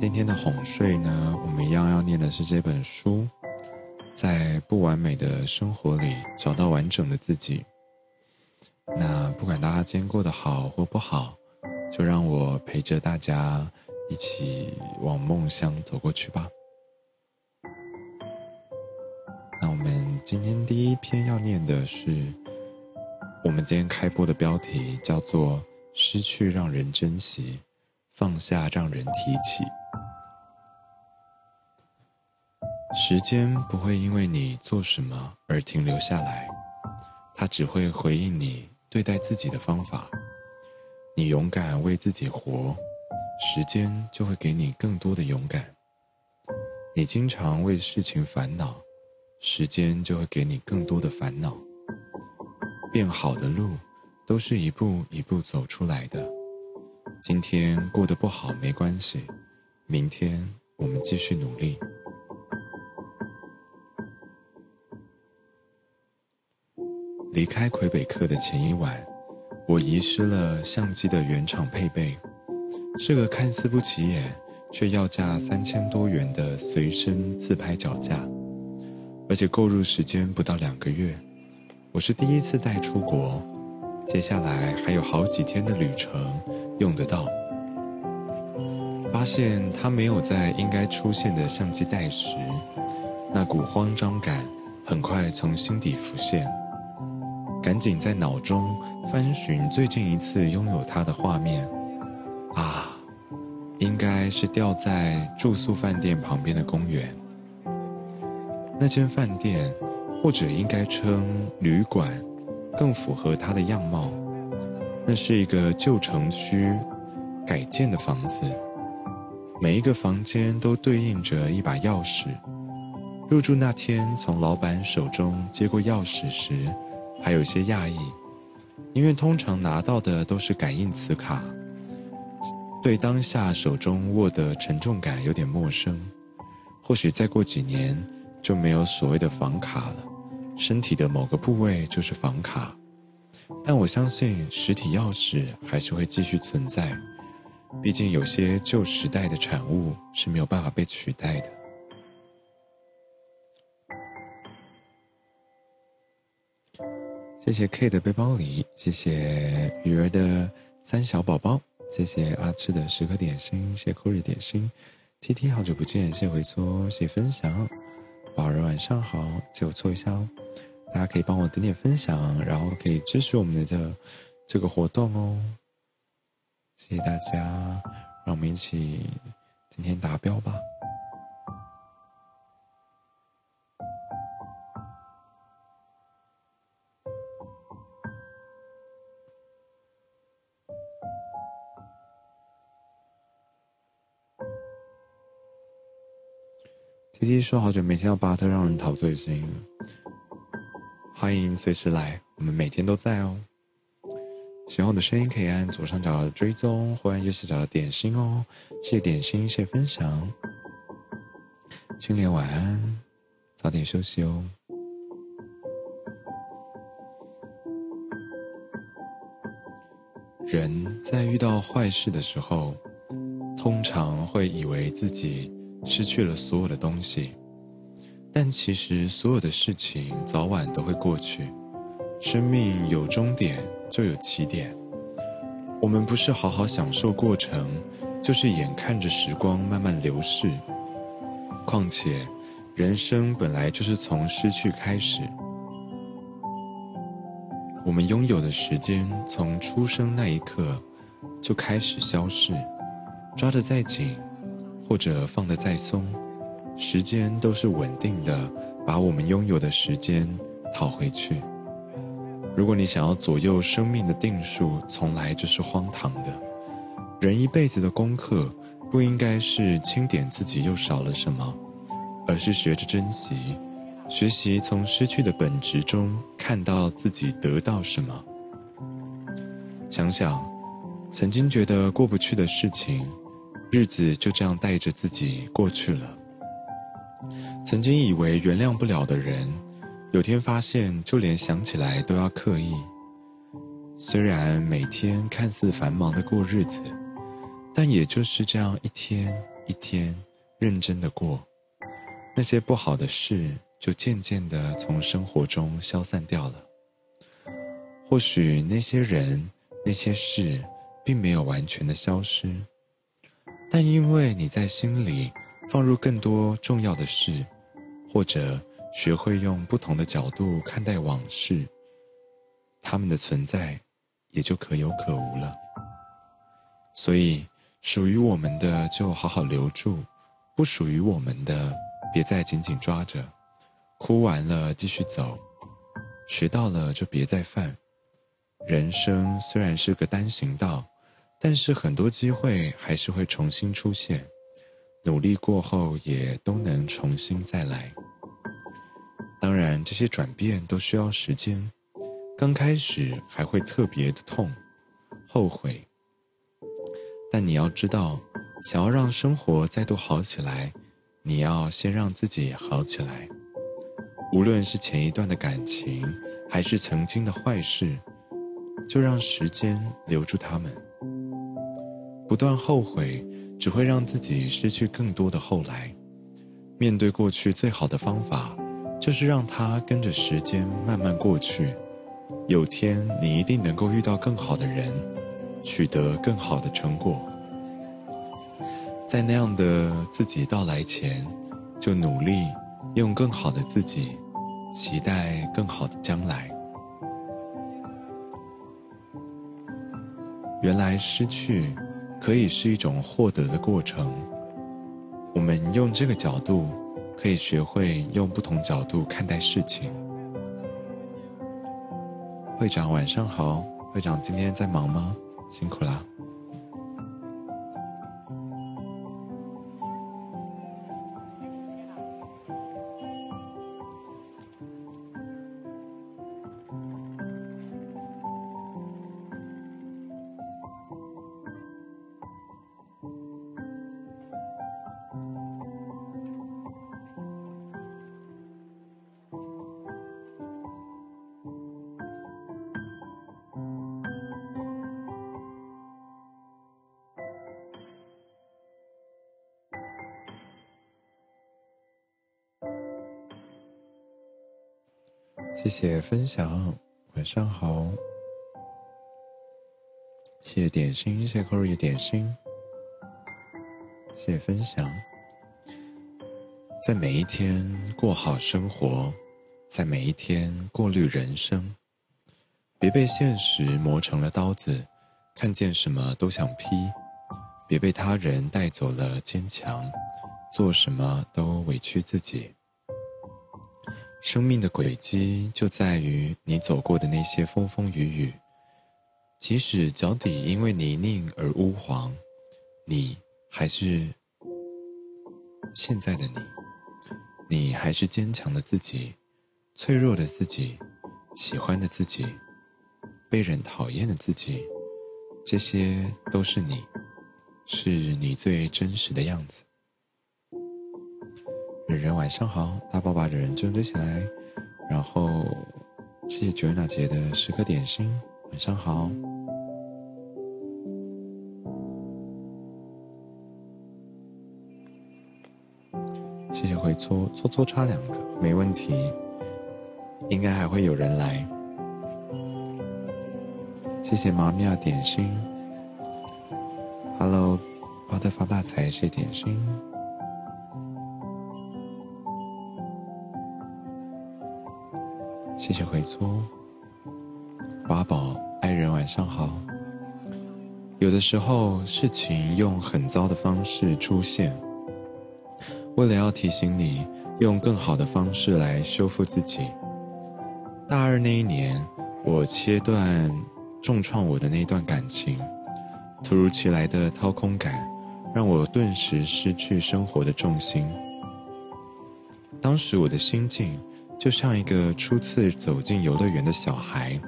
今天的哄睡呢，我们一样要念的是这本书，在不完美的生活里找到完整的自己。那不管大家今天过得好或不好，就让我陪着大家一起往梦乡走过去吧。那我们今天第一篇要念的是，我们今天开播的标题叫做“失去让人珍惜，放下让人提起”。时间不会因为你做什么而停留下来，它只会回应你对待自己的方法。你勇敢为自己活，时间就会给你更多的勇敢。你经常为事情烦恼，时间就会给你更多的烦恼。变好的路，都是一步一步走出来的。今天过得不好没关系，明天我们继续努力。离开魁北克的前一晚，我遗失了相机的原厂配备，是个看似不起眼却要价三千多元的随身自拍脚架，而且购入时间不到两个月。我是第一次带出国，接下来还有好几天的旅程用得到。发现它没有在应该出现的相机带时，那股慌张感很快从心底浮现。赶紧在脑中翻寻最近一次拥有它的画面，啊，应该是掉在住宿饭店旁边的公园。那间饭店，或者应该称旅馆，更符合它的样貌。那是一个旧城区改建的房子，每一个房间都对应着一把钥匙。入住那天，从老板手中接过钥匙时。还有些讶异，因为通常拿到的都是感应磁卡，对当下手中握的沉重感有点陌生。或许再过几年就没有所谓的房卡了，身体的某个部位就是房卡。但我相信实体钥匙还是会继续存在，毕竟有些旧时代的产物是没有办法被取代的。谢谢 K 的背包里，谢谢鱼儿的三小宝宝，谢谢阿赤的十颗点心，谢谢 Cory 点心，T T 好久不见，谢回搓，谢分享，宝儿晚上好，借我搓一下哦，大家可以帮我点点分享，然后可以支持我们的这这个活动哦，谢谢大家，让我们一起今天达标吧。滴滴说：“好久没听到巴特让人陶醉的声音了，欢迎随时来，我们每天都在哦。喜欢我的声音可以按左上角的追踪，或按右下角的点心哦。谢谢点心，谢谢分享。青莲晚安，早点休息哦。人在遇到坏事的时候，通常会以为自己。”失去了所有的东西，但其实所有的事情早晚都会过去。生命有终点，就有起点。我们不是好好享受过程，就是眼看着时光慢慢流逝。况且，人生本来就是从失去开始。我们拥有的时间，从出生那一刻就开始消逝。抓得再紧。或者放得再松，时间都是稳定的，把我们拥有的时间讨回去。如果你想要左右生命的定数，从来就是荒唐的。人一辈子的功课，不应该是清点自己又少了什么，而是学着珍惜，学习从失去的本质中看到自己得到什么。想想，曾经觉得过不去的事情。日子就这样带着自己过去了。曾经以为原谅不了的人，有天发现就连想起来都要刻意。虽然每天看似繁忙的过日子，但也就是这样一天一天认真的过，那些不好的事就渐渐的从生活中消散掉了。或许那些人、那些事，并没有完全的消失，但因为你在心里放入更多重要的事，或者学会用不同的角度看待往事，他们的存在也就可有可无了。所以，属于我们的就好好留住，不属于我们的，别再紧紧抓着。哭完了继续走，学到了就别再犯。人生虽然是个单行道，但是很多机会还是会重新出现。努力过后，也都能重新再来。当然，这些转变都需要时间，刚开始还会特别的痛、后悔。但你要知道，想要让生活再度好起来，你要先让自己好起来。无论是前一段的感情，还是曾经的坏事，就让时间留住他们。不断后悔，只会让自己失去更多的后来。面对过去最好的方法，就是让它跟着时间慢慢过去。有天，你一定能够遇到更好的人。取得更好的成果，在那样的自己到来前，就努力用更好的自己，期待更好的将来。原来失去可以是一种获得的过程。我们用这个角度，可以学会用不同角度看待事情。会长，晚上好。会长今天在忙吗？辛苦啦。谢谢分享，晚上好。谢谢点心，谢谢 Cory 点心，谢谢分享。在每一天过好生活，在每一天过滤人生，别被现实磨成了刀子，看见什么都想劈；别被他人带走了坚强，做什么都委屈自己。生命的轨迹就在于你走过的那些风风雨雨，即使脚底因为泥泞而乌黄，你还是现在的你，你还是坚强的自己，脆弱的自己，喜欢的自己，被人讨厌的自己，这些都是你，是你最真实的样子。人晚上好，大宝把人就堆起来，然后谢谢 Joanna 姐的十颗点心，晚上好。谢谢回搓搓搓差两个，没问题，应该还会有人来。谢谢妈咪啊点心，Hello，包的发大财，谢点心。谢谢回租，八宝爱人晚上好。有的时候事情用很糟的方式出现，为了要提醒你用更好的方式来修复自己。大二那一年，我切断重创我的那段感情，突如其来的掏空感，让我顿时失去生活的重心。当时我的心境。就像一个初次走进游乐园的小孩，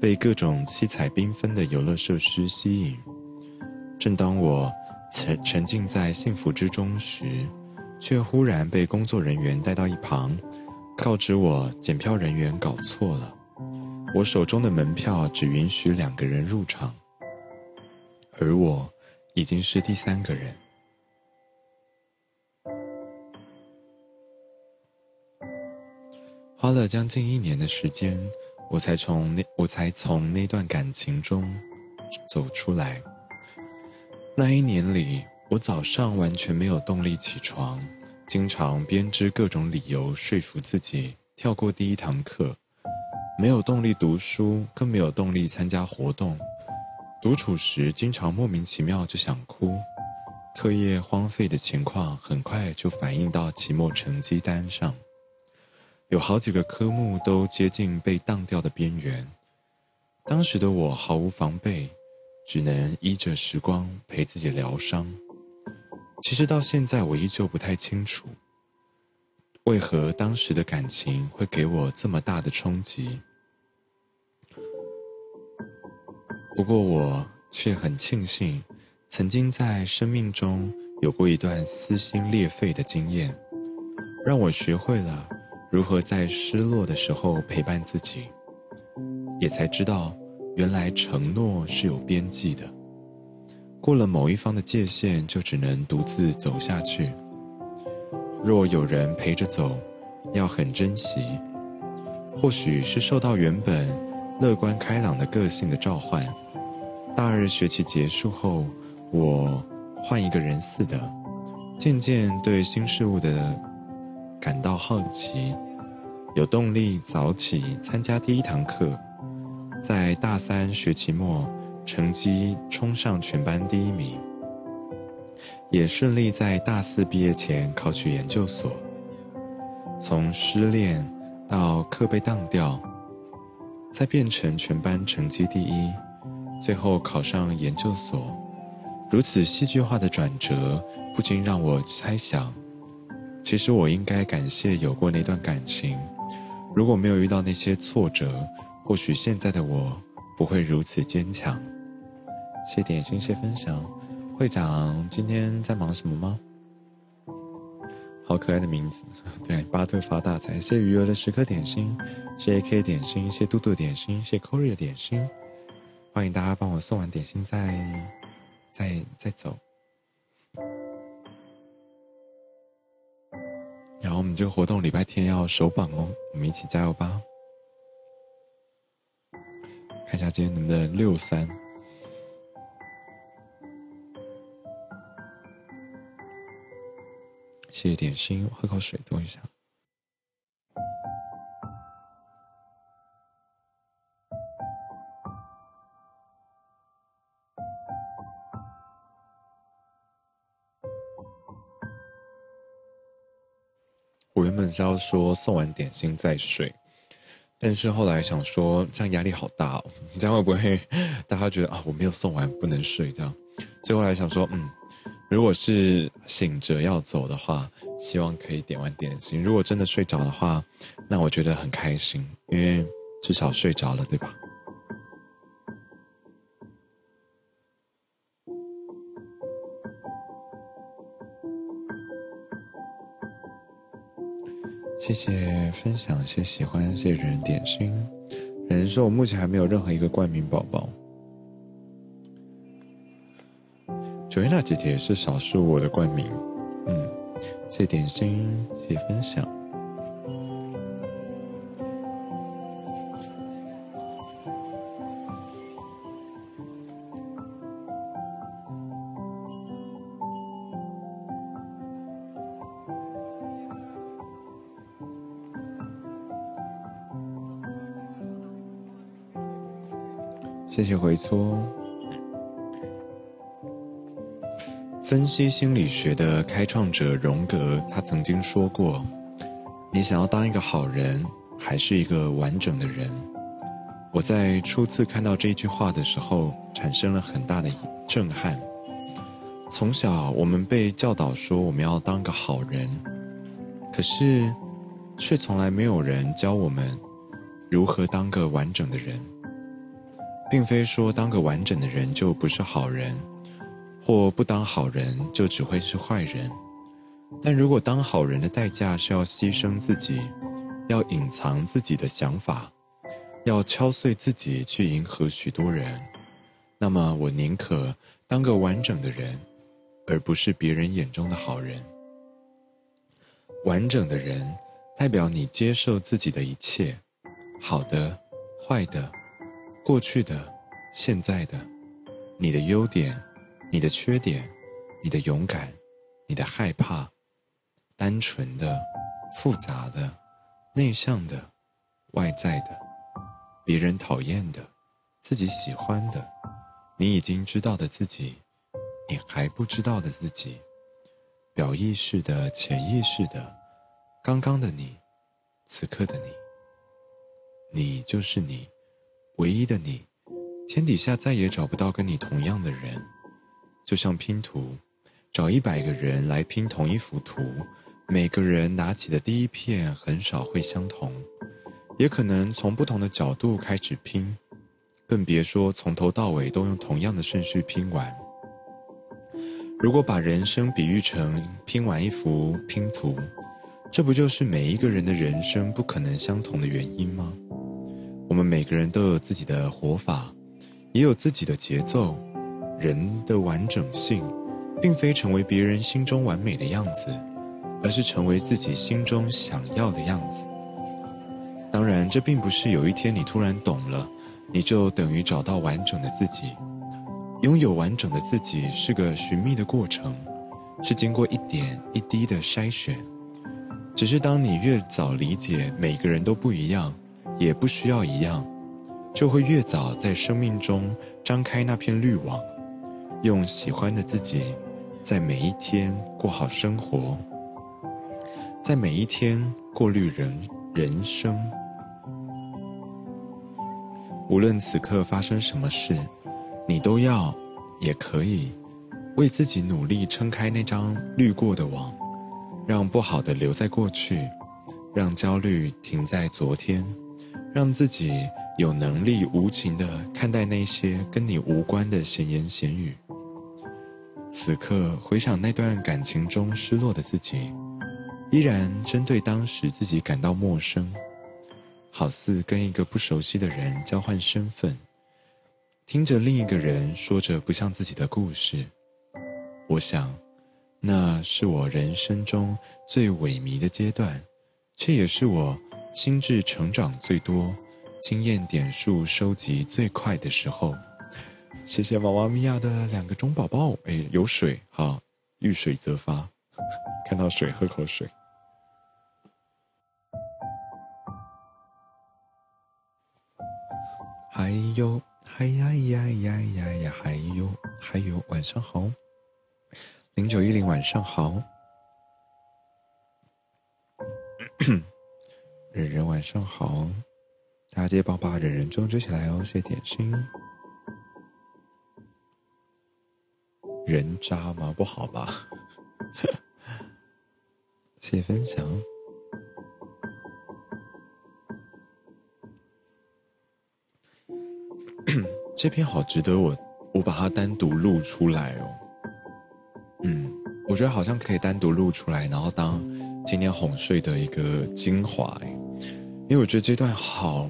被各种七彩缤纷的游乐设施吸引。正当我沉沉浸在幸福之中时，却忽然被工作人员带到一旁，告知我检票人员搞错了，我手中的门票只允许两个人入场，而我已经是第三个人。花了将近一年的时间，我才从那我才从那段感情中走出来。那一年里，我早上完全没有动力起床，经常编织各种理由说服自己跳过第一堂课，没有动力读书，更没有动力参加活动。独处时，经常莫名其妙就想哭。课业荒废的情况很快就反映到期末成绩单上，有好几个科目都接近被当掉的边缘。当时的我毫无防备。只能依着时光陪自己疗伤。其实到现在，我依旧不太清楚，为何当时的感情会给我这么大的冲击。不过，我却很庆幸，曾经在生命中有过一段撕心裂肺的经验，让我学会了如何在失落的时候陪伴自己，也才知道。原来承诺是有边际的，过了某一方的界限，就只能独自走下去。若有人陪着走，要很珍惜。或许是受到原本乐观开朗的个性的召唤，大二学期结束后，我换一个人似的，渐渐对新事物的感到好奇，有动力早起参加第一堂课。在大三学期末，成绩冲上全班第一名，也顺利在大四毕业前考取研究所。从失恋到课被当掉，再变成全班成绩第一，最后考上研究所，如此戏剧化的转折，不禁让我猜想：其实我应该感谢有过那段感情，如果没有遇到那些挫折。或许现在的我不会如此坚强。谢点心，谢分享。会长今天在忙什么吗？好可爱的名字，对，巴特发大财。谢余额的十颗点心，谢 AK 点心，谢嘟嘟点心，谢 Corey 的点心。欢迎大家帮我送完点心再再再走。然后我们这个活动礼拜天要首榜哦，我们一起加油吧！看一下今天能不能六三，谢谢点心，喝口水，等一下。是要说送完点心再睡。但是后来想说，这样压力好大哦，这样会不会 大家觉得啊，我没有送完不能睡这样？所以后来想说，嗯，如果是醒着要走的话，希望可以点完点心。如果真的睡着的话，那我觉得很开心，因为至少睡着了，对吧？谢分享，谢喜欢，谢人点心。人说：“我目前还没有任何一个冠名宝宝。”九月娜姐姐是少数我的冠名。嗯，谢点心，谢分享。谢回搓。分析心理学的开创者荣格，他曾经说过：“你想要当一个好人，还是一个完整的人？”我在初次看到这句话的时候，产生了很大的震撼。从小，我们被教导说我们要当个好人，可是，却从来没有人教我们如何当个完整的人。并非说当个完整的人就不是好人，或不当好人就只会是坏人。但如果当好人的代价是要牺牲自己，要隐藏自己的想法，要敲碎自己去迎合许多人，那么我宁可当个完整的人，而不是别人眼中的好人。完整的人代表你接受自己的一切，好的、坏的、过去的、现在的，你的优点、你的缺点、你的勇敢、你的害怕，单纯的、复杂的、内向的、外在的，别人讨厌的、自己喜欢的，你已经知道的自己，你还不知道的自己，表意识的、潜意识的。刚刚的你，此刻的你，你就是你，唯一的你，天底下再也找不到跟你同样的人。就像拼图，找一百个人来拼同一幅图，每个人拿起的第一片很少会相同，也可能从不同的角度开始拼，更别说从头到尾都用同样的顺序拼完。如果把人生比喻成拼完一幅拼图。这不就是每一个人的人生不可能相同的原因吗？我们每个人都有自己的活法，也有自己的节奏。人的完整性，并非成为别人心中完美的样子，而是成为自己心中想要的样子。当然，这并不是有一天你突然懂了，你就等于找到完整的自己。拥有完整的自己是个寻觅的过程，是经过一点一滴的筛选。只是当你越早理解每个人都不一样，也不需要一样，就会越早在生命中张开那片滤网，用喜欢的自己，在每一天过好生活，在每一天过滤人人生。无论此刻发生什么事，你都要，也可以，为自己努力撑开那张滤过的网。让不好的留在过去，让焦虑停在昨天，让自己有能力无情的看待那些跟你无关的闲言闲语。此刻回想那段感情中失落的自己，依然针对当时自己感到陌生，好似跟一个不熟悉的人交换身份，听着另一个人说着不像自己的故事，我想。那是我人生中最萎靡的阶段，却也是我心智成长最多、经验点数收集最快的时候。谢谢娃娃咪呀的两个钟宝宝，哎，有水，好，遇水则发，看到水喝口水。还有，嗨呀呀呀呀呀，还有，还有，晚上好。零九一零，晚上好。忍忍，晚上好。大家记得帮把忍忍中追起来哦，谢谢点心。人渣吗？不好吧？谢谢分享。这篇好值得我，我把它单独录出来哦。嗯，我觉得好像可以单独录出来，然后当今天哄睡的一个精华。因为我觉得这段好，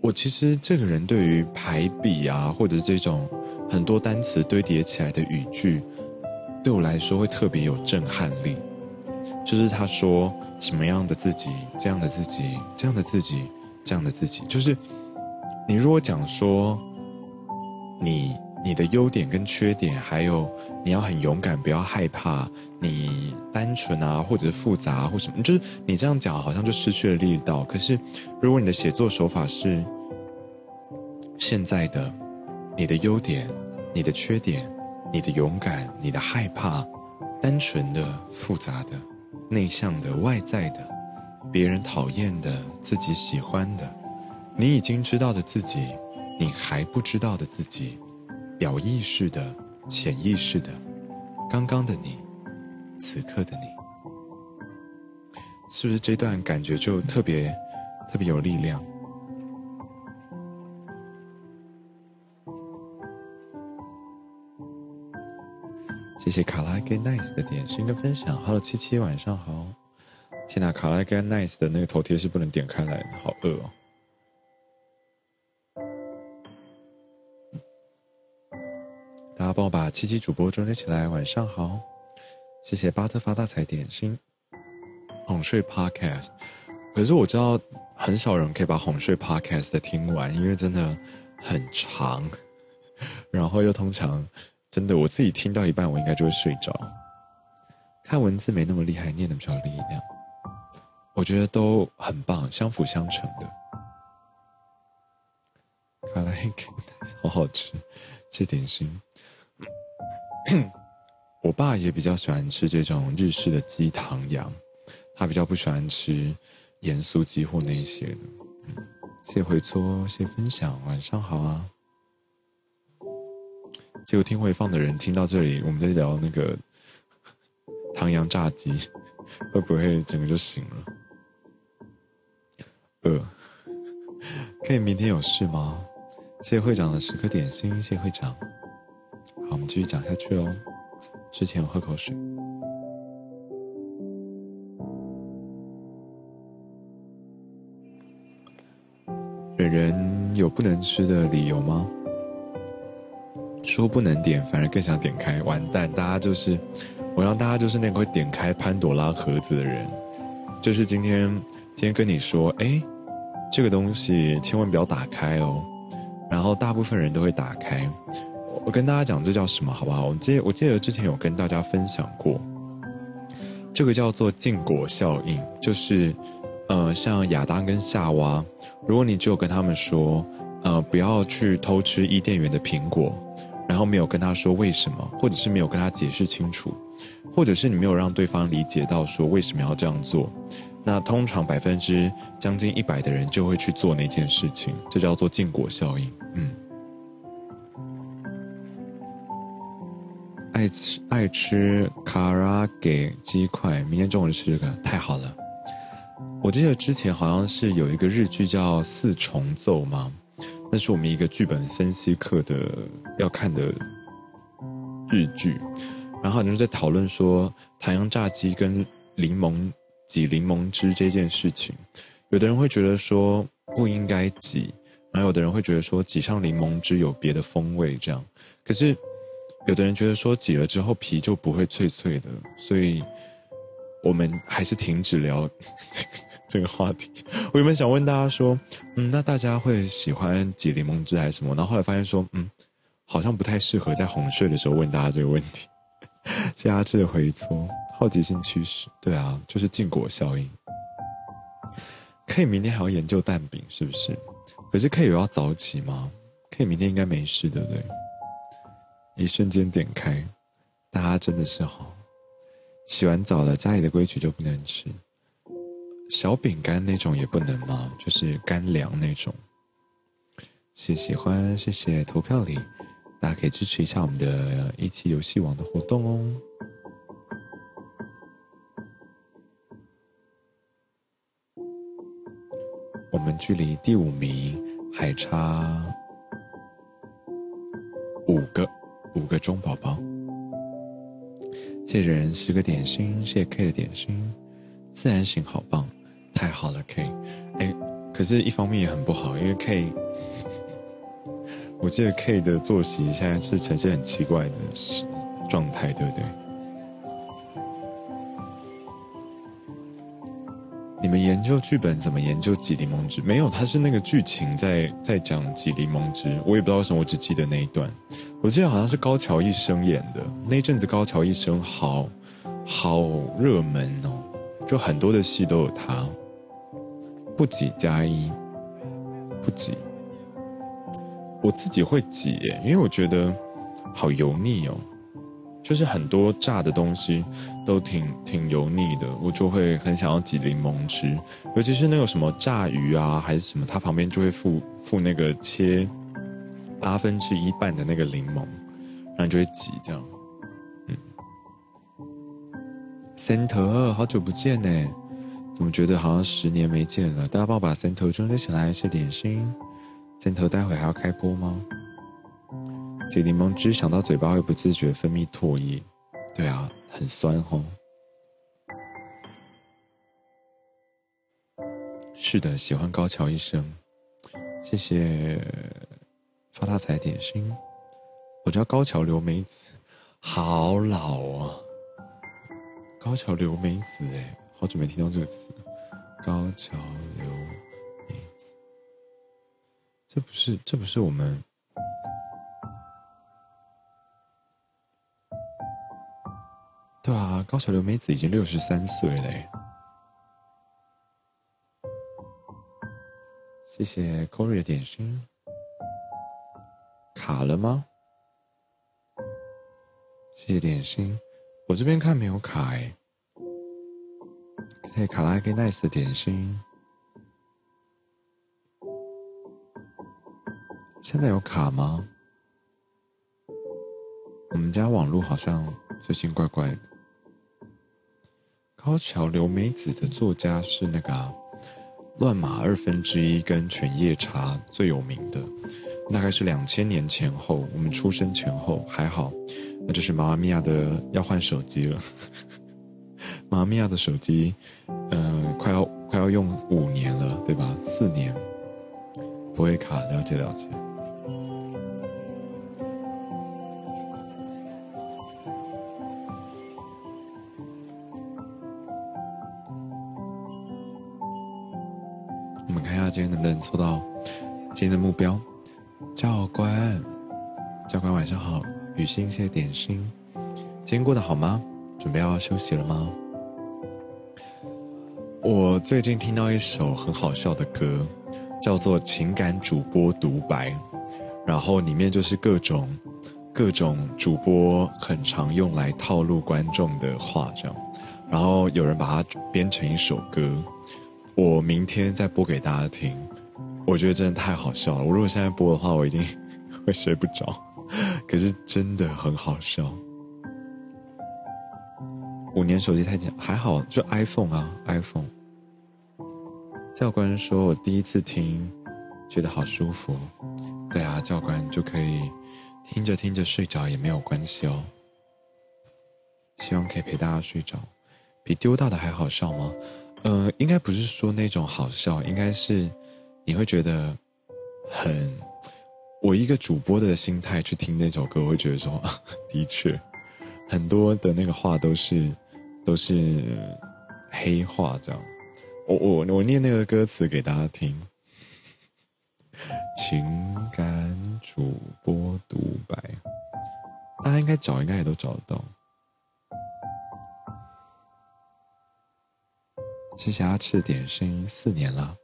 我其实这个人对于排比啊，或者这种很多单词堆叠起来的语句，对我来说会特别有震撼力。就是他说什么样的自己，这样的自己，这样的自己，这样的自己，就是你如果讲说你。你的优点跟缺点，还有你要很勇敢，不要害怕。你单纯啊，或者是复杂或什么，就是你这样讲好像就失去了力道。可是，如果你的写作手法是现在的，你的优点、你的缺点、你的勇敢、你的害怕，单纯的、复杂的、内向的、外在的，别人讨厌的、自己喜欢的，你已经知道的自己，你还不知道的自己。表意识的、潜意识的，刚刚的你，此刻的你，是不是这段感觉就特别、特别有力量？谢谢卡拉给 nice 的点心跟分享。Hello 七七，晚上好。天哪，卡拉给 nice 的那个头贴是不能点开来的，好饿哦。帮我把七七主播中接起来，晚上好，谢谢巴特发大财点心。哄睡 Podcast，可是我知道很少人可以把哄睡 Podcast 听完，因为真的很长，然后又通常真的我自己听到一半，我应该就会睡着。看文字没那么厉害，念的比较力量，我觉得都很棒，相辅相成的。卡拉 OK，好好吃，吃点心。我爸也比较喜欢吃这种日式的鸡汤羊。他比较不喜欢吃盐酥鸡或那些的。谢谢回搓，谢谢分享，晚上好啊。结果听回放的人听到这里，我们在聊那个唐羊炸鸡，会不会整个就醒了？呃，可以明天有事吗？谢谢会长的十颗点心，谢谢会长。好，我们继续讲下去哦。之前我喝口水。本人有不能吃的理由吗？说不能点，反而更想点开。完蛋，大家就是我让大家就是那个会点开潘朵拉盒子的人。就是今天今天跟你说，哎，这个东西千万不要打开哦。然后大部分人都会打开。我跟大家讲，这叫什么？好不好？我记我记得之前有跟大家分享过，这个叫做禁果效应，就是。呃，像亚当跟夏娃，如果你只有跟他们说，呃，不要去偷吃伊甸园的苹果，然后没有跟他说为什么，或者是没有跟他解释清楚，或者是你没有让对方理解到说为什么要这样做，那通常百分之将近一百的人就会去做那件事情，这叫做禁果效应。嗯，爱吃爱吃卡拉给鸡块，明天中午吃这个，太好了。我记得之前好像是有一个日剧叫《四重奏》吗？那是我们一个剧本分析课的要看的日剧，然后就是在讨论说唐扬炸鸡跟柠檬挤柠檬汁这件事情。有的人会觉得说不应该挤，然后有的人会觉得说挤上柠檬汁有别的风味这样。可是有的人觉得说挤了之后皮就不会脆脆的，所以我们还是停止聊。这个话题，我原本想问大家说，嗯，那大家会喜欢挤柠檬汁还是什么？然后后来发现说，嗯，好像不太适合在哄睡的时候问大家这个问题。谢谢阿志的回搓，好奇心驱使，对啊，就是禁果效应。可以明天还要研究蛋饼是不是？可是可以要早起吗？可以明天应该没事对不对？一瞬间点开，大家真的是好。洗完澡了，家里的规矩就不能吃。小饼干那种也不能吗？就是干粮那种。谢喜欢，谢谢投票里，大家可以支持一下我们的一期游戏网的活动哦。我们距离第五名还差五个五个钟，宝宝。谢谢人十个点心，谢谢 K 的点心，自然醒好棒。太好了，K，哎，可是，一方面也很不好，因为 K，我记得 K 的作息现在是呈现很奇怪的状态，对不对？你们研究剧本怎么研究挤柠檬汁？没有，他是那个剧情在在讲挤柠檬汁，我也不知道为什么，我只记得那一段。我记得好像是高桥一生演的那一阵子，高桥一生好好热门哦，就很多的戏都有他。不挤加一，不挤。我自己会挤，因为我觉得好油腻哦，就是很多炸的东西都挺挺油腻的，我就会很想要挤柠檬汁，尤其是那个什么炸鱼啊，还是什么，它旁边就会附附那个切八分之一半的那个柠檬，然后就会挤这样。嗯，森特，好久不见呢。怎么觉得好像十年没见了？大家帮我把三头装起来，吃点心。三头待会还要开播吗？解柠檬汁想到嘴巴会不自觉分泌唾液，对啊，很酸哦。是的，喜欢高桥医生，谢谢发大财点心。我叫高桥留美子，好老啊！高桥留美子，哎。好久没听到这个词。高桥留美子，这不是这不是我们，对啊，高桥留美子已经六十三岁嘞。谢谢 Corey 的点心，卡了吗？谢谢点心，我这边看没有卡哎。谢谢卡拉给 Nice 的点心，现在有卡吗？我们家网络好像最近怪怪的。高桥留美子的作家是那个。乱马二分之一跟犬夜叉最有名的，大概是两千年前后，我们出生前后还好，那就是妈妈咪呀的要换手机了。妈妈咪呀的手机，嗯，快要快要用五年了，对吧？四年，不会卡，了解了解。大家今天能不能凑到今天的目标？教官，教官晚上好，雨欣谢点心。今天过得好吗？准备要休息了吗？我最近听到一首很好笑的歌，叫做《情感主播独白》，然后里面就是各种各种主播很常用来套路观众的话，这样，然后有人把它编成一首歌。我明天再播给大家听，我觉得真的太好笑了。我如果现在播的话，我一定 会睡不着。可是真的很好笑。五年手机太简还好，就 iPhone 啊，iPhone。教官说我第一次听，觉得好舒服。对啊，教官就可以听着听着睡着也没有关系哦。希望可以陪大家睡着，比丢大的还好笑吗？呃，应该不是说那种好笑，应该是你会觉得很，我一个主播的心态去听那首歌，我会觉得说，的确，很多的那个话都是都是黑话，这样。我我我念那个歌词给大家听，情感主播独白，大家应该找，应该也都找得到。谢谢阿赤点心，四年了，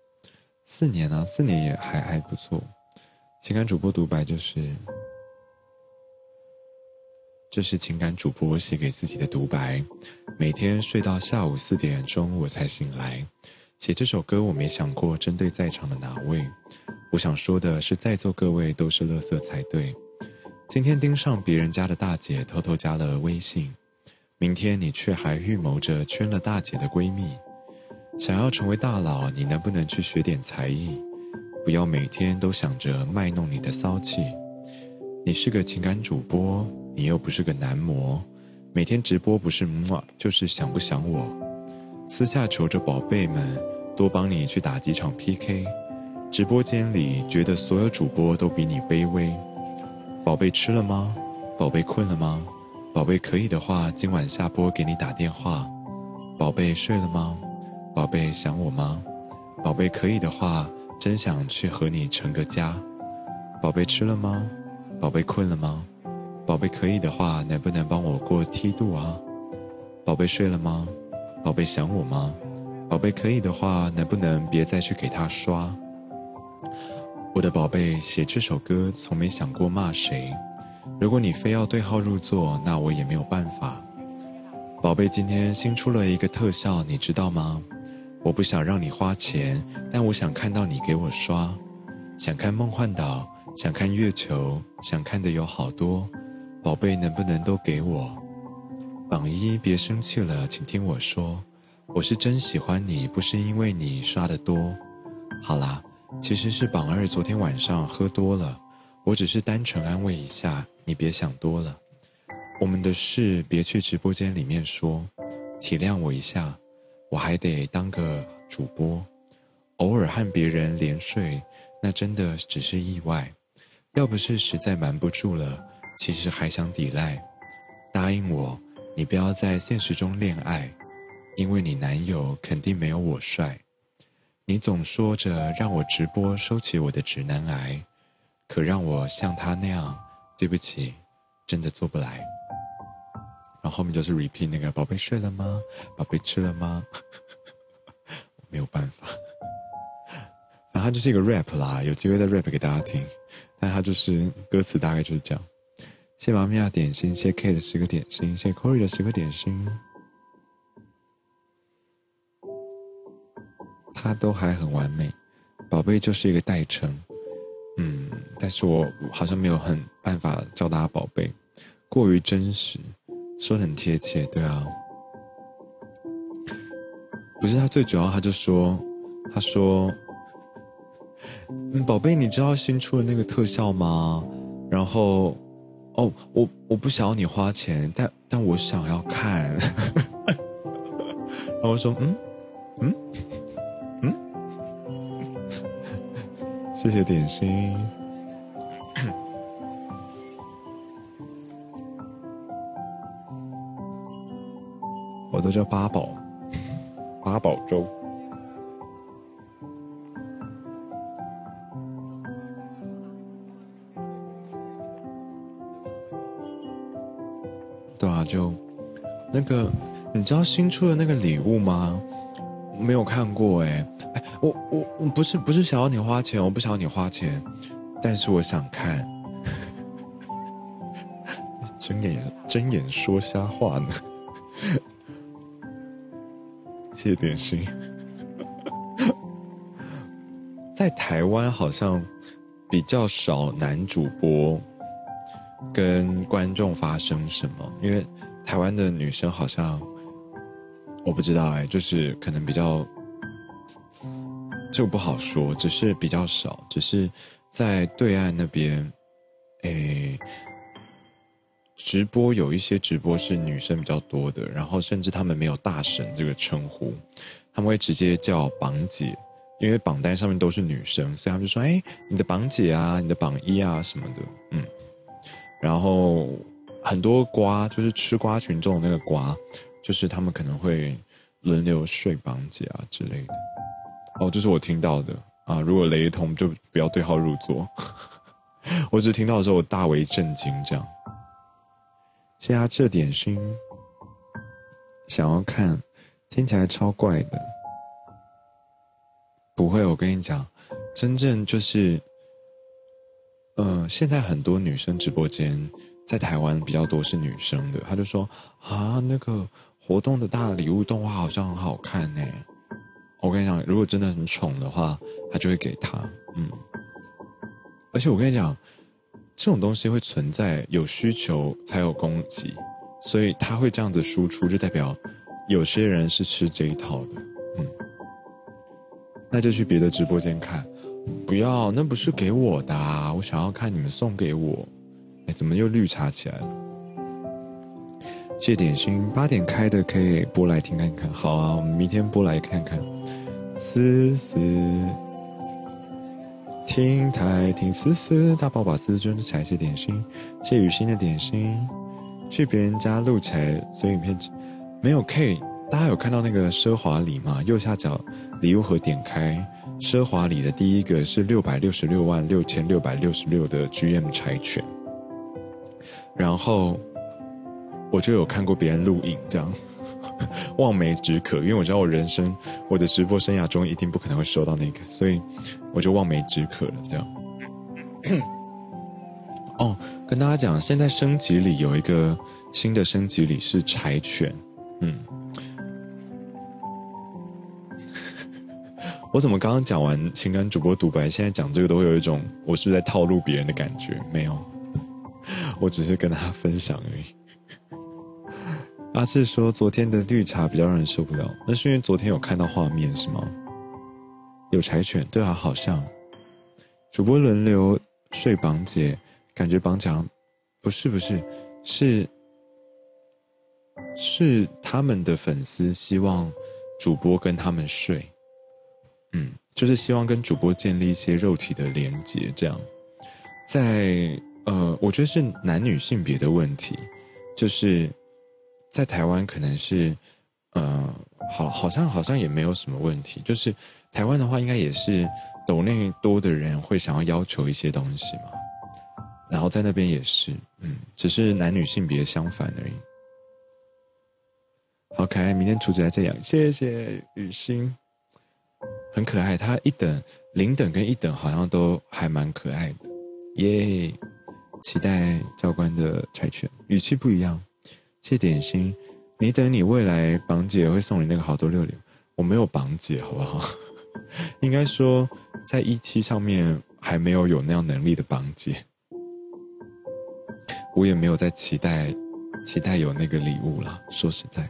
四年了，四年也还还不错。情感主播独白就是，这是情感主播写给自己的独白。每天睡到下午四点钟我才醒来，写这首歌我没想过针对在场的哪位，我想说的是在座各位都是乐色才对。今天盯上别人家的大姐偷偷加了微信，明天你却还预谋着圈了大姐的闺蜜。想要成为大佬，你能不能去学点才艺？不要每天都想着卖弄你的骚气。你是个情感主播，你又不是个男模，每天直播不是么就是想不想我？私下求着宝贝们多帮你去打几场 PK。直播间里觉得所有主播都比你卑微。宝贝吃了吗？宝贝困了吗？宝贝可以的话，今晚下播给你打电话。宝贝睡了吗？宝贝想我吗？宝贝可以的话，真想去和你成个家。宝贝吃了吗？宝贝困了吗？宝贝可以的话，能不能帮我过梯度啊？宝贝睡了吗？宝贝想我吗？宝贝可以的话，能不能别再去给他刷？我的宝贝，写这首歌从没想过骂谁。如果你非要对号入座，那我也没有办法。宝贝，今天新出了一个特效，你知道吗？我不想让你花钱，但我想看到你给我刷。想看梦幻岛，想看月球，想看的有好多。宝贝，能不能都给我？榜一，别生气了，请听我说，我是真喜欢你，不是因为你刷的多。好啦，其实是榜二昨天晚上喝多了，我只是单纯安慰一下，你别想多了。我们的事别去直播间里面说，体谅我一下。我还得当个主播，偶尔和别人连睡，那真的只是意外。要不是实在瞒不住了，其实还想抵赖。答应我，你不要在现实中恋爱。因为你男友肯定没有我帅。你总说着让我直播收起我的直男癌，可让我像他那样，对不起，真的做不来。然后后面就是 repeat 那个宝贝睡了吗？宝贝吃了吗？没有办法，反正它就是一个 rap 啦，有机会再 rap 给大家听。但它就是歌词大概就是这样。谢妈咪呀点心，谢 K 的十个点心，谢 Corey 的十个点心。他都还很完美，宝贝就是一个代称，嗯，但是我好像没有很办法叫大家宝贝，过于真实，说很贴切，对啊，不是他最主要，他就说，他说，嗯，宝贝，你知道新出的那个特效吗？然后，哦，我我不想要你花钱，但但我想要看，然后我说，嗯，嗯。谢谢点心，都叫八宝，八宝粥。对啊，就那个，你知道新出的那个礼物吗？没有看过哎。我我我不是不是想要你花钱，我不想要你花钱，但是我想看，睁眼睁眼说瞎话呢。谢谢点心。在台湾好像比较少男主播跟观众发生什么，因为台湾的女生好像我不知道哎，就是可能比较。这个不好说，只是比较少，只是在对岸那边，诶，直播有一些直播是女生比较多的，然后甚至他们没有大神这个称呼，他们会直接叫榜姐，因为榜单上面都是女生，所以他们就说：“哎，你的榜姐啊，你的榜一啊什么的。”嗯，然后很多瓜就是吃瓜群众那个瓜，就是他们可能会轮流睡榜姐啊之类的。哦，这是我听到的啊！如果雷同，就不要对号入座。我只听到的时候，我大为震惊。这样，加这点心。想要看，听起来超怪的。不会，我跟你讲，真正就是，嗯，现在很多女生直播间在台湾比较多是女生的，她就说啊，那个活动的大礼物动画好像很好看呢。我跟你讲，如果真的很宠的话，他就会给他。嗯，而且我跟你讲，这种东西会存在，有需求才有供给，所以他会这样子输出，就代表有些人是吃这一套的。嗯，那就去别的直播间看。不要，那不是给我的，我想要看你们送给我。哎，怎么又绿茶起来了？谢点心，八点开的可以播来听看看。好啊，我们明天播来看看。思思，听台听思思，大宝把思思捐起来谢点心，谢雨欣的点心，去别人家录起来，所以影片没有 K。大家有看到那个奢华礼吗？右下角礼物盒点开，奢华礼的第一个是六百六十六万六千六百六十六的 GM 柴犬，然后我就有看过别人录影这样。望梅止渴，因为我知道我人生我的直播生涯中一定不可能会收到那个，所以我就望梅止渴了。这样。哦，跟大家讲，现在升级里有一个新的升级里是柴犬。嗯，我怎么刚刚讲完情感主播独白，现在讲这个都会有一种我是不是在套路别人的感觉？没有，我只是跟大家分享而已。阿志说：“昨天的绿茶比较让人受不了，那是因为昨天有看到画面是吗？有柴犬，对啊，好像主播轮流睡绑姐，感觉绑讲不是不是是是他们的粉丝希望主播跟他们睡，嗯，就是希望跟主播建立一些肉体的连接，这样在呃，我觉得是男女性别的问题，就是。”在台湾可能是，呃，好，好像好像也没有什么问题。就是台湾的话，应该也是抖内多的人会想要要求一些东西嘛。然后在那边也是，嗯，只是男女性别相反而已。好可爱，明天厨子来这样，谢谢雨欣，很可爱。他一等、零等跟一等好像都还蛮可爱的，耶！期待教官的柴犬，语气不一样。谢点心，你等你未来绑姐会送你那个好多六六，我没有绑姐，好不好？应该说在一期上面还没有有那样能力的绑姐，我也没有在期待期待有那个礼物了。说实在。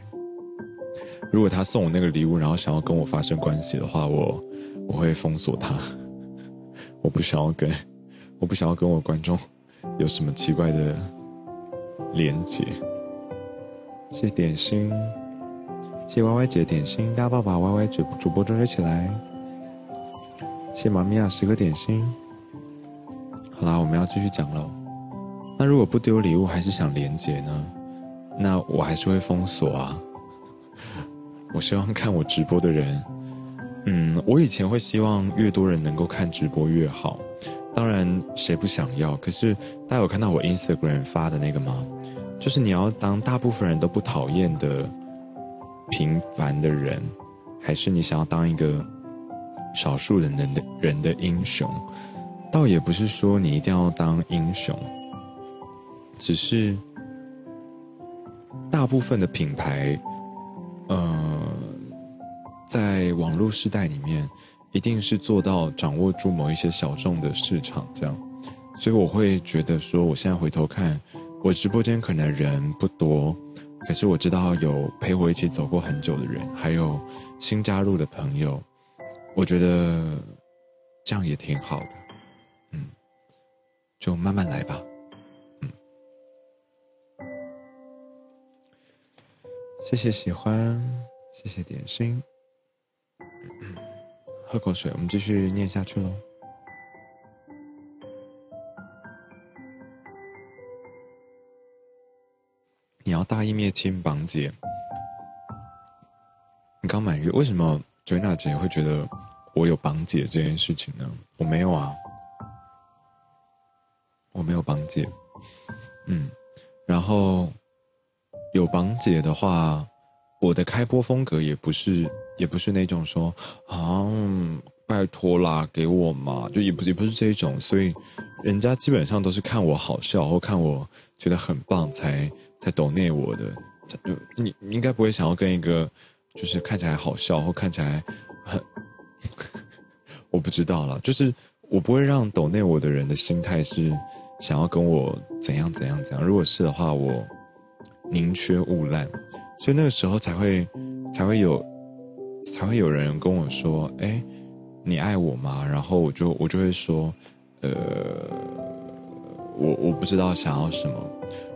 如果他送我那个礼物，然后想要跟我发生关系的话，我我会封锁他。我不想要跟，我不想要跟我观众有什么奇怪的连接。谢谢点心，谢谢 Y Y 姐点心，大家抱把 Y Y 主主播追起来。谢妈咪呀，十个点心。好啦，我们要继续讲喽。那如果不丢礼物，还是想连接呢？那我还是会封锁啊。我希望看我直播的人，嗯，我以前会希望越多人能够看直播越好。当然，谁不想要？可是大家有看到我 Instagram 发的那个吗？就是你要当大部分人都不讨厌的平凡的人，还是你想要当一个少数人的人的英雄？倒也不是说你一定要当英雄，只是大部分的品牌。呃，在网络时代里面，一定是做到掌握住某一些小众的市场，这样，所以我会觉得说，我现在回头看，我直播间可能人不多，可是我知道有陪我一起走过很久的人，还有新加入的朋友，我觉得这样也挺好的，嗯，就慢慢来吧。嗯谢谢喜欢，谢谢点心。喝口水，我们继续念下去喽。你要大义灭亲绑姐，你刚满月，为什么追娜姐会觉得我有绑姐这件事情呢？我没有啊，我没有绑姐。嗯，然后。有绑姐的话，我的开播风格也不是，也不是那种说啊，拜托啦，给我嘛，就也不也不是这一种，所以人家基本上都是看我好笑或看我觉得很棒才才抖内我的。就你应该不会想要跟一个就是看起来好笑或看起来很，我不知道了，就是我不会让抖内我的人的心态是想要跟我怎样怎样怎样。如果是的话，我。宁缺毋滥，所以那个时候才会，才会有，才会有人跟我说：“哎，你爱我吗？”然后我就我就会说：“呃，我我不知道想要什么。”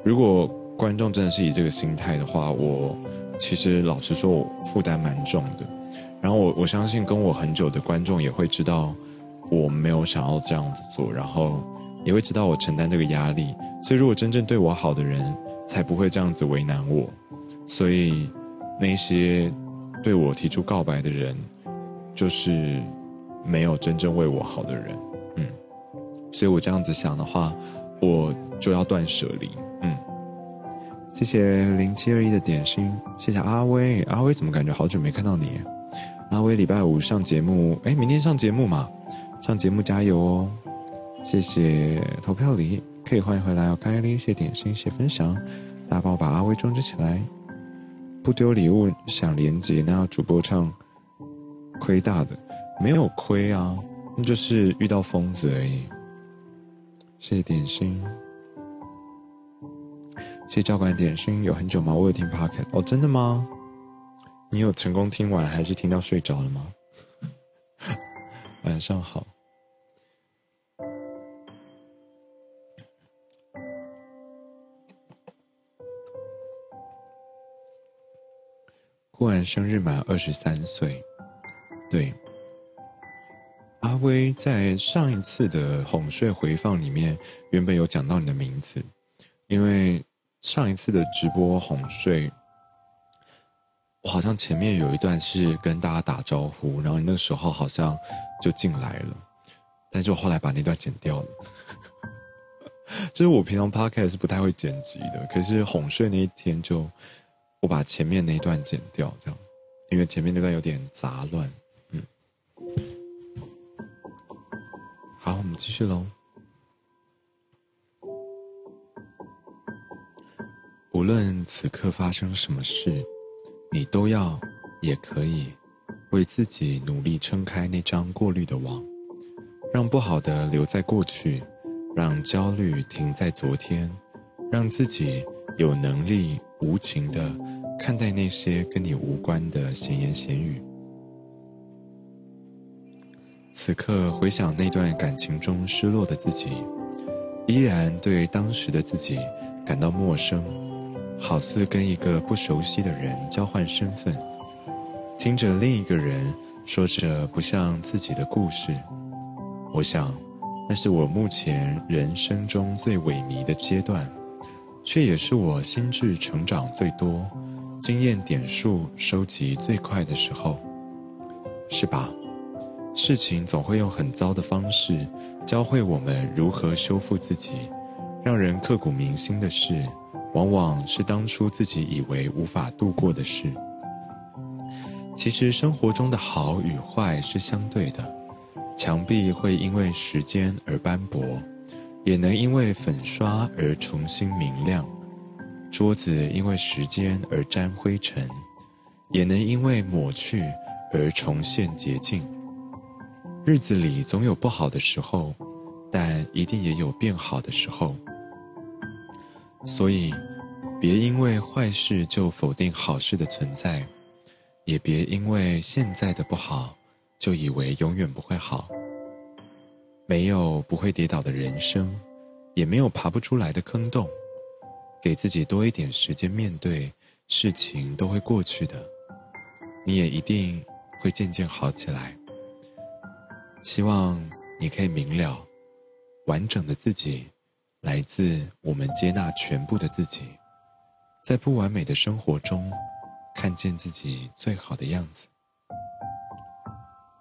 如果观众真的是以这个心态的话，我其实老实说，我负担蛮重的。然后我我相信跟我很久的观众也会知道，我没有想要这样子做，然后也会知道我承担这个压力。所以如果真正对我好的人，才不会这样子为难我，所以那些对我提出告白的人，就是没有真正为我好的人，嗯，所以我这样子想的话，我就要断舍离，嗯。谢谢零七二一的点心，谢谢阿威，阿威怎么感觉好久没看到你？阿威礼拜五上节目，哎，明天上节目嘛，上节目加油哦！谢谢投票礼。可以欢迎回来哦，开一些点心，谢分享，大家帮我把阿威装置起来，不丢礼物想连接，那主播唱，亏大的，没有亏啊，那就是遇到疯子而已。谢谢点心，谢谢教官点心，有很久吗？我有听 Pocket 哦，真的吗？你有成功听完，还是听到睡着了吗？晚上好。过完生日满二十三岁，对。阿威在上一次的哄睡回放里面，原本有讲到你的名字，因为上一次的直播哄睡，我好像前面有一段是跟大家打招呼，然后你那时候好像就进来了，但是我后来把那段剪掉了。就是我平常 podcast 是不太会剪辑的，可是哄睡那一天就我把前面那一段剪掉，这样，因为前面那段有点杂乱。嗯，好，我们继续喽。无论此刻发生什么事，你都要，也可以，为自己努力撑开那张过滤的网，让不好的留在过去。让焦虑停在昨天，让自己有能力无情的看待那些跟你无关的闲言闲语。此刻回想那段感情中失落的自己，依然对当时的自己感到陌生，好似跟一个不熟悉的人交换身份，听着另一个人说着不像自己的故事，我想。那是我目前人生中最萎靡的阶段，却也是我心智成长最多、经验点数收集最快的时候，是吧？事情总会用很糟的方式教会我们如何修复自己，让人刻骨铭心的事，往往是当初自己以为无法度过的事。其实生活中的好与坏是相对的。墙壁会因为时间而斑驳，也能因为粉刷而重新明亮；桌子因为时间而沾灰尘，也能因为抹去而重现洁净。日子里总有不好的时候，但一定也有变好的时候。所以，别因为坏事就否定好事的存在，也别因为现在的不好。就以为永远不会好，没有不会跌倒的人生，也没有爬不出来的坑洞，给自己多一点时间面对事情，都会过去的，你也一定会渐渐好起来。希望你可以明了，完整的自己，来自我们接纳全部的自己，在不完美的生活中，看见自己最好的样子。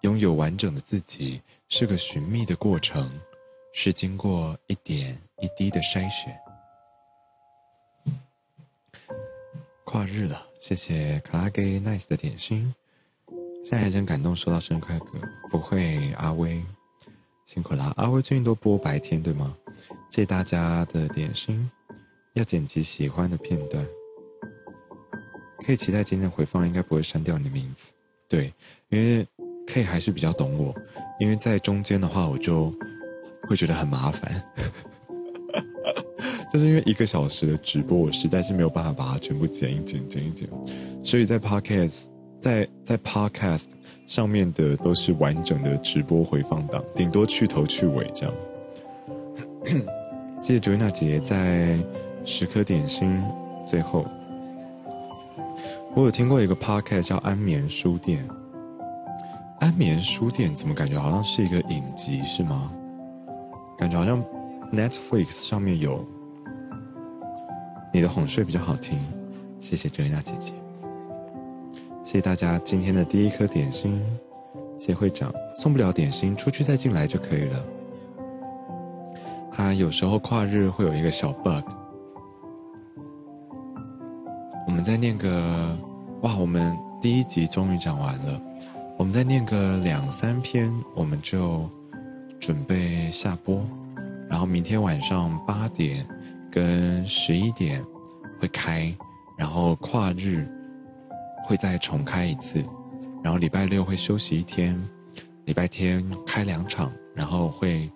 拥有完整的自己是个寻觅的过程，是经过一点一滴的筛选。跨日了，谢谢卡拉给 nice 的点心，现在还真感动，收到生日快乐歌。不会，阿威辛苦啦，阿威最近都播白天对吗？谢谢大家的点心，要剪辑喜欢的片段，可以期待今天的回放，应该不会删掉你的名字。对，因为。K 还是比较懂我，因为在中间的话，我就会觉得很麻烦，就是因为一个小时的直播，我实在是没有办法把它全部剪一剪、剪一剪，所以在 Podcast 在在 Podcast 上面的都是完整的直播回放档，顶多去头去尾这样。谢谢 Joanna 姐姐在十颗点心最后，我有听过一个 Podcast 叫安眠书店。安眠书店怎么感觉好像是一个影集是吗？感觉好像 Netflix 上面有。你的哄睡比较好听，谢谢哲娜姐姐，谢谢大家今天的第一颗点心，谢会长送不了点心，出去再进来就可以了。他有时候跨日会有一个小 bug，我们再念个哇，我们第一集终于讲完了。我们再念个两三篇，我们就准备下播。然后明天晚上八点跟十一点会开，然后跨日会再重开一次。然后礼拜六会休息一天，礼拜天开两场，然后会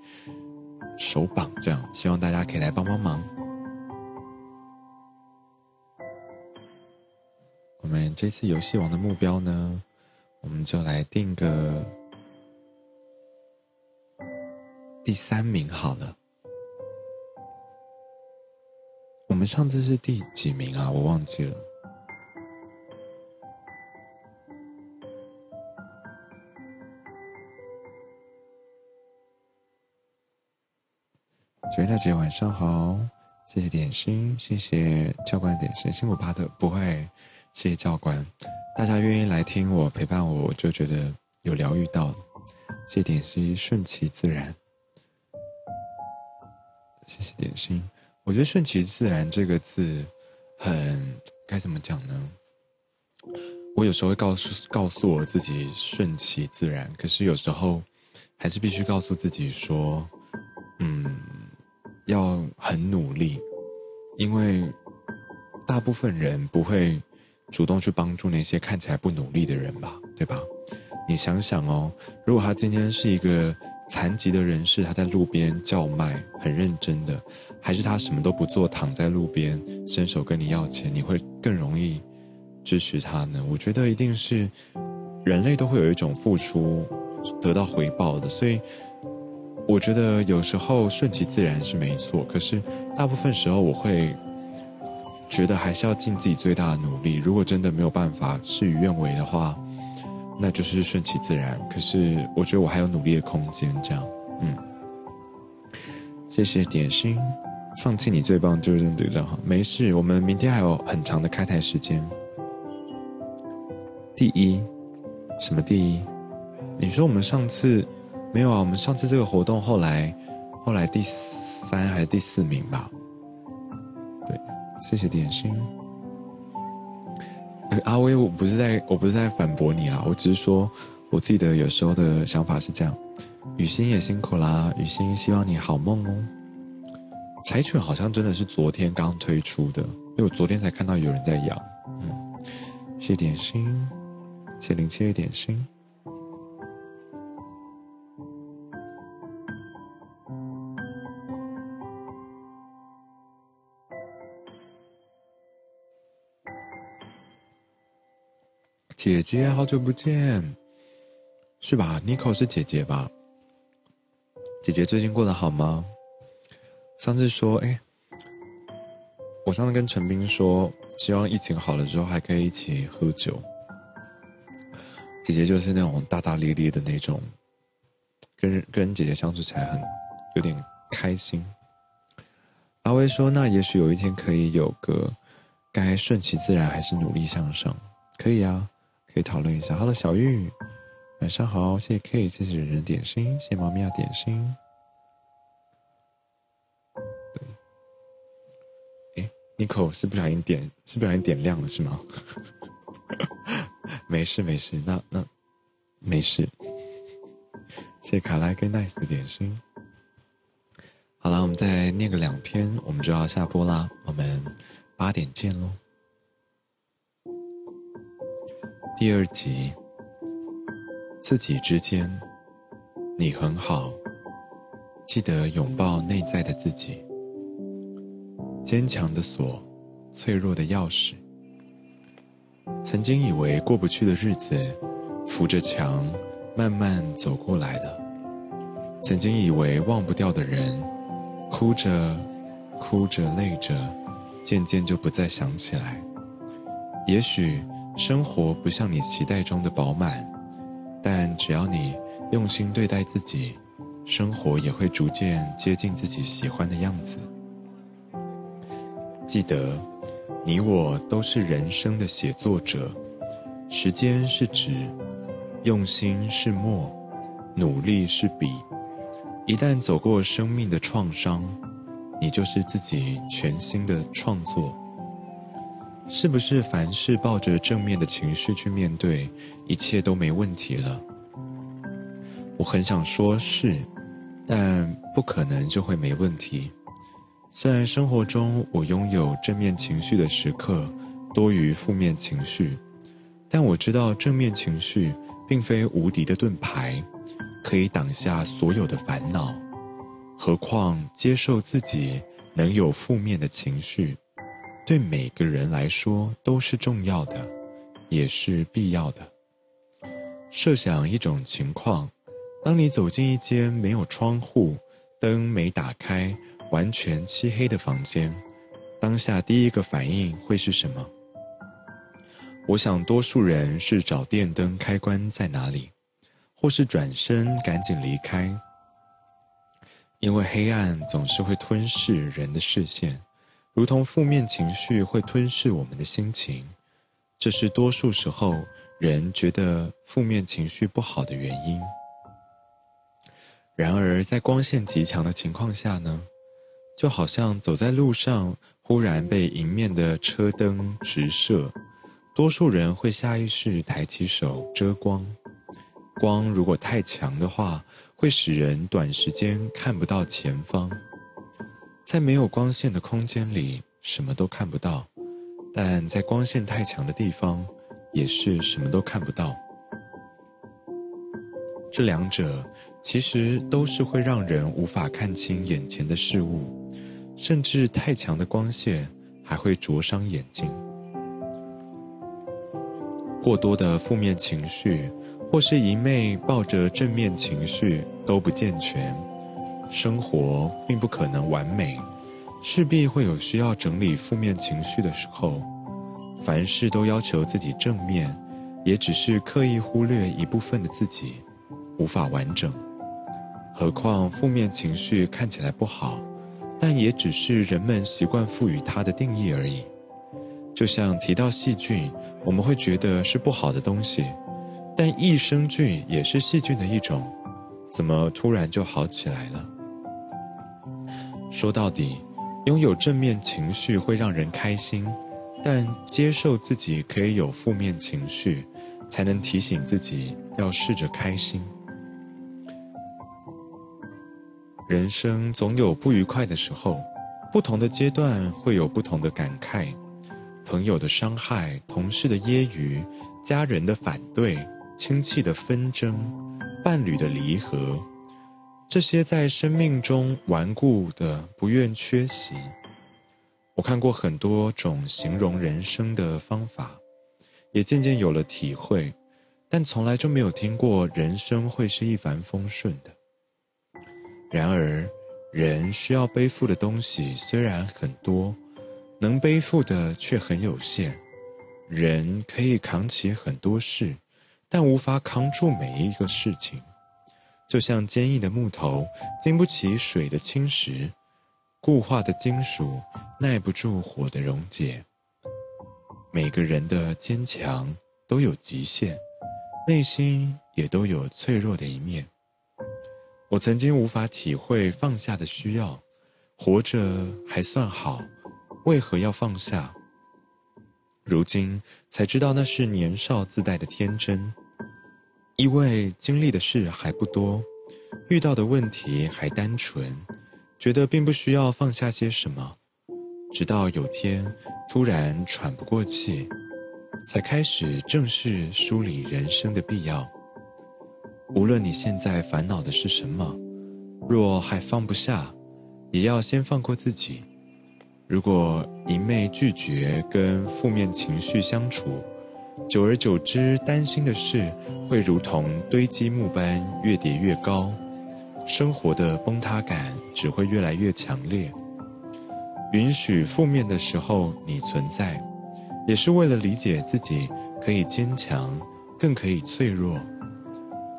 首榜这样。希望大家可以来帮帮忙。我们这次游戏王的目标呢？我们就来定个第三名好了。我们上次是第几名啊？我忘记了。九月大姐晚上好，谢谢点心，谢谢教官点心，辛苦巴特，不会，谢谢教官。大家愿意来听我陪伴我，我就觉得有疗愈到。谢谢点心，顺其自然。谢谢点心。我觉得“顺其自然”这个字，很该怎么讲呢？我有时候会告诉告诉我自己顺其自然，可是有时候还是必须告诉自己说，嗯，要很努力，因为大部分人不会主动去帮助那些看起来不努力的人吧，对吧？你想想哦，如果他今天是一个。残疾的人士，他在路边叫卖，很认真的；还是他什么都不做，躺在路边伸手跟你要钱，你会更容易支持他呢？我觉得一定是人类都会有一种付出得到回报的，所以我觉得有时候顺其自然是没错，可是大部分时候我会觉得还是要尽自己最大的努力。如果真的没有办法事与愿违的话。那就是顺其自然，可是我觉得我还有努力的空间，这样，嗯，谢谢点心，放弃你最棒就是这个账号，没事，我们明天还有很长的开台时间。第一，什么第一？你说我们上次没有啊？我们上次这个活动后来，后来第三还是第四名吧？对，谢谢点心。阿威，我不是在，我不是在反驳你啦，我只是说，我自己的有时候的想法是这样。雨欣也辛苦啦，雨欣希望你好梦哦。柴犬好像真的是昨天刚推出的，因为我昨天才看到有人在养。嗯，谢点心，谢零七的点心。姐姐，好久不见，是吧？Nico 是姐姐吧？姐姐最近过得好吗？上次说，哎，我上次跟陈斌说，希望疫情好了之后还可以一起喝酒。姐姐就是那种大大咧咧的那种，跟跟姐姐相处起来很有点开心。阿威说，那也许有一天可以有个，该顺其自然还是努力向上？可以啊。可以讨论一下。Hello，小玉，晚上好。谢谢 K，谢谢人人点心，谢谢猫咪要点心。对，哎，Nico 是不小心点，是不小心点亮了是吗？没事没事，那那没事。谢谢卡拉跟 Nice 的点心。好了，我们再念个两篇，我们就要下播啦。我们八点见喽。第二集，自己之间，你很好，记得拥抱内在的自己。坚强的锁，脆弱的钥匙。曾经以为过不去的日子，扶着墙慢慢走过来了。曾经以为忘不掉的人，哭着，哭着，累着，渐渐就不再想起来。也许。生活不像你期待中的饱满，但只要你用心对待自己，生活也会逐渐接近自己喜欢的样子。记得，你我都是人生的写作者。时间是纸，用心是墨，努力是笔。一旦走过生命的创伤，你就是自己全新的创作。是不是凡事抱着正面的情绪去面对，一切都没问题了？我很想说是，但不可能就会没问题。虽然生活中我拥有正面情绪的时刻多于负面情绪，但我知道正面情绪并非无敌的盾牌，可以挡下所有的烦恼。何况接受自己能有负面的情绪。对每个人来说都是重要的，也是必要的。设想一种情况：当你走进一间没有窗户、灯没打开、完全漆黑的房间，当下第一个反应会是什么？我想，多数人是找电灯开关在哪里，或是转身赶紧离开，因为黑暗总是会吞噬人的视线。如同负面情绪会吞噬我们的心情，这是多数时候人觉得负面情绪不好的原因。然而，在光线极强的情况下呢，就好像走在路上，忽然被迎面的车灯直射，多数人会下意识抬起手遮光。光如果太强的话，会使人短时间看不到前方。在没有光线的空间里，什么都看不到；但在光线太强的地方，也是什么都看不到。这两者其实都是会让人无法看清眼前的事物，甚至太强的光线还会灼伤眼睛。过多的负面情绪，或是一昧抱着正面情绪都不健全。生活并不可能完美，势必会有需要整理负面情绪的时候。凡事都要求自己正面，也只是刻意忽略一部分的自己。无法完整，何况负面情绪看起来不好，但也只是人们习惯赋予它的定义而已。就像提到细菌，我们会觉得是不好的东西，但益生菌也是细菌的一种，怎么突然就好起来了？说到底，拥有正面情绪会让人开心，但接受自己可以有负面情绪，才能提醒自己要试着开心。人生总有不愉快的时候，不同的阶段会有不同的感慨。朋友的伤害、同事的揶揄、家人的反对、亲戚的纷争、伴侣的离合，这些在生命中顽固的不愿缺席。我看过很多种形容人生的方法，也渐渐有了体会，但从来就没有听过人生会是一帆风顺的。然而，人需要背负的东西虽然很多，能背负的却很有限。人可以扛起很多事，但无法扛住每一个事情。就像坚硬的木头经不起水的侵蚀，固化的金属耐不住火的溶解。每个人的坚强都有极限，内心也都有脆弱的一面。我曾经无法体会放下的需要，活着还算好，为何要放下？如今才知道那是年少自带的天真，因为经历的事还不多，遇到的问题还单纯，觉得并不需要放下些什么。直到有天突然喘不过气，才开始正式梳理人生的必要。无论你现在烦恼的是什么，若还放不下，也要先放过自己。如果一昧拒绝跟负面情绪相处，久而久之，担心的事会如同堆积木般越叠越高，生活的崩塌感只会越来越强烈。允许负面的时候你存在，也是为了理解自己可以坚强，更可以脆弱。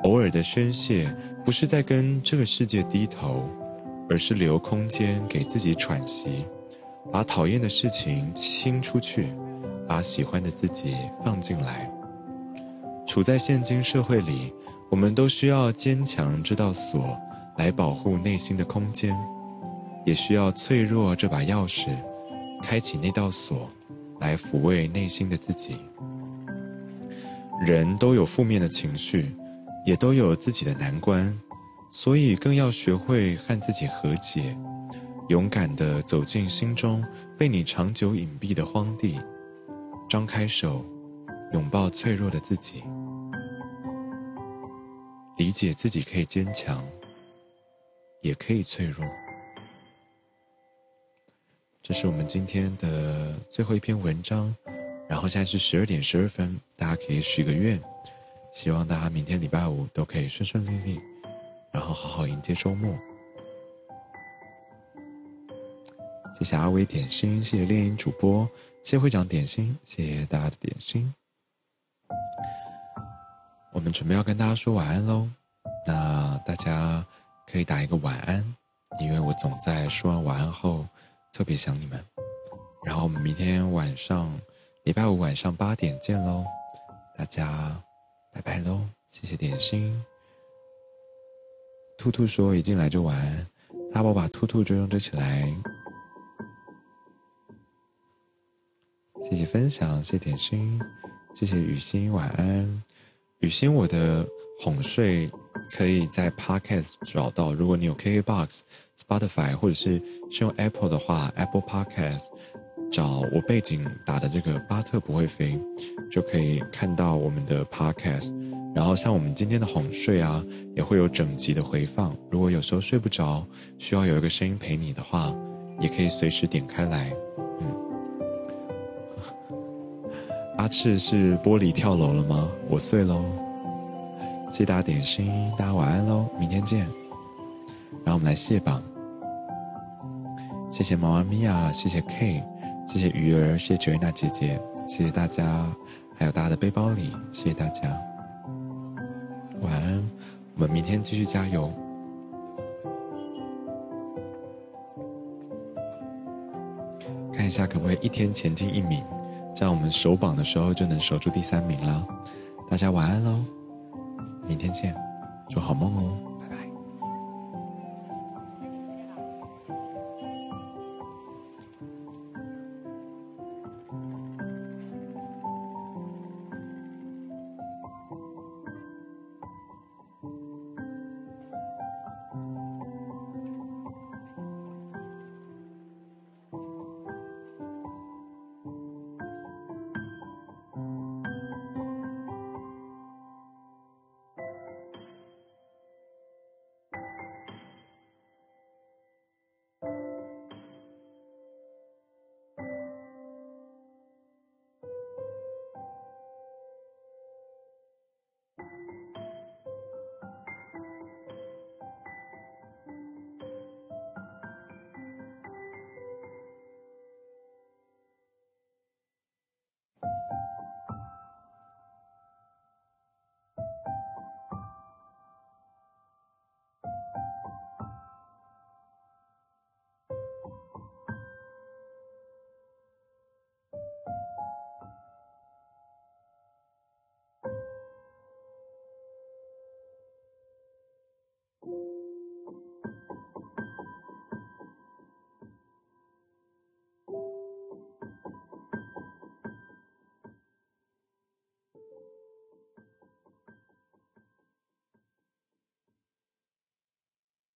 偶尔的宣泄，不是在跟这个世界低头，而是留空间给自己喘息，把讨厌的事情清出去，把喜欢的自己放进来。处在现今社会里，我们都需要坚强这道锁来保护内心的空间，也需要脆弱这把钥匙，开启那道锁，来抚慰内心的自己。人都有负面的情绪。也都有自己的难关，所以更要学会和自己和解，勇敢地走进心中被你长久隐蔽的荒地，张开手，拥抱脆弱的自己，理解自己可以坚强，也可以脆弱。这是我们今天的最后一篇文章，然后现在是十二点十二分，大家可以许个愿。希望大家明天礼拜五都可以顺顺利利，然后好好迎接周末。谢谢阿威点心，谢谢猎鹰主播，谢会长点心，谢谢大家的点心。我们准备要跟大家说晚安喽，那大家可以打一个晚安，因为我总在说完晚安后特别想你们。然后我们明天晚上礼拜五晚上八点见喽，大家拜拜喽，谢谢点心。兔兔说一进来就玩，大宝把兔兔追踪追起来。谢谢分享，谢点心，谢谢雨欣，晚安。雨欣，我的哄睡可以在 Podcast 找到，如果你有 KKBox、Spotify 或者是是用 Apple 的话，Apple Podcast。找我背景打的这个巴特不会飞，就可以看到我们的 podcast。然后像我们今天的哄睡啊，也会有整集的回放。如果有时候睡不着，需要有一个声音陪你的话，也可以随时点开来。阿赤是玻璃跳楼了吗？我碎喽！谢谢大家点心，大家晚安喽，明天见。然后我们来卸榜，谢谢毛妈咪呀，谢谢 K。谢谢鱼儿，谢谢九月娜姐姐，谢谢大家，还有大家的背包里，谢谢大家，晚安，我们明天继续加油，看一下可不可以一天前进一名，那我们守榜的时候就能守住第三名了。大家晚安喽，明天见，做好梦哦。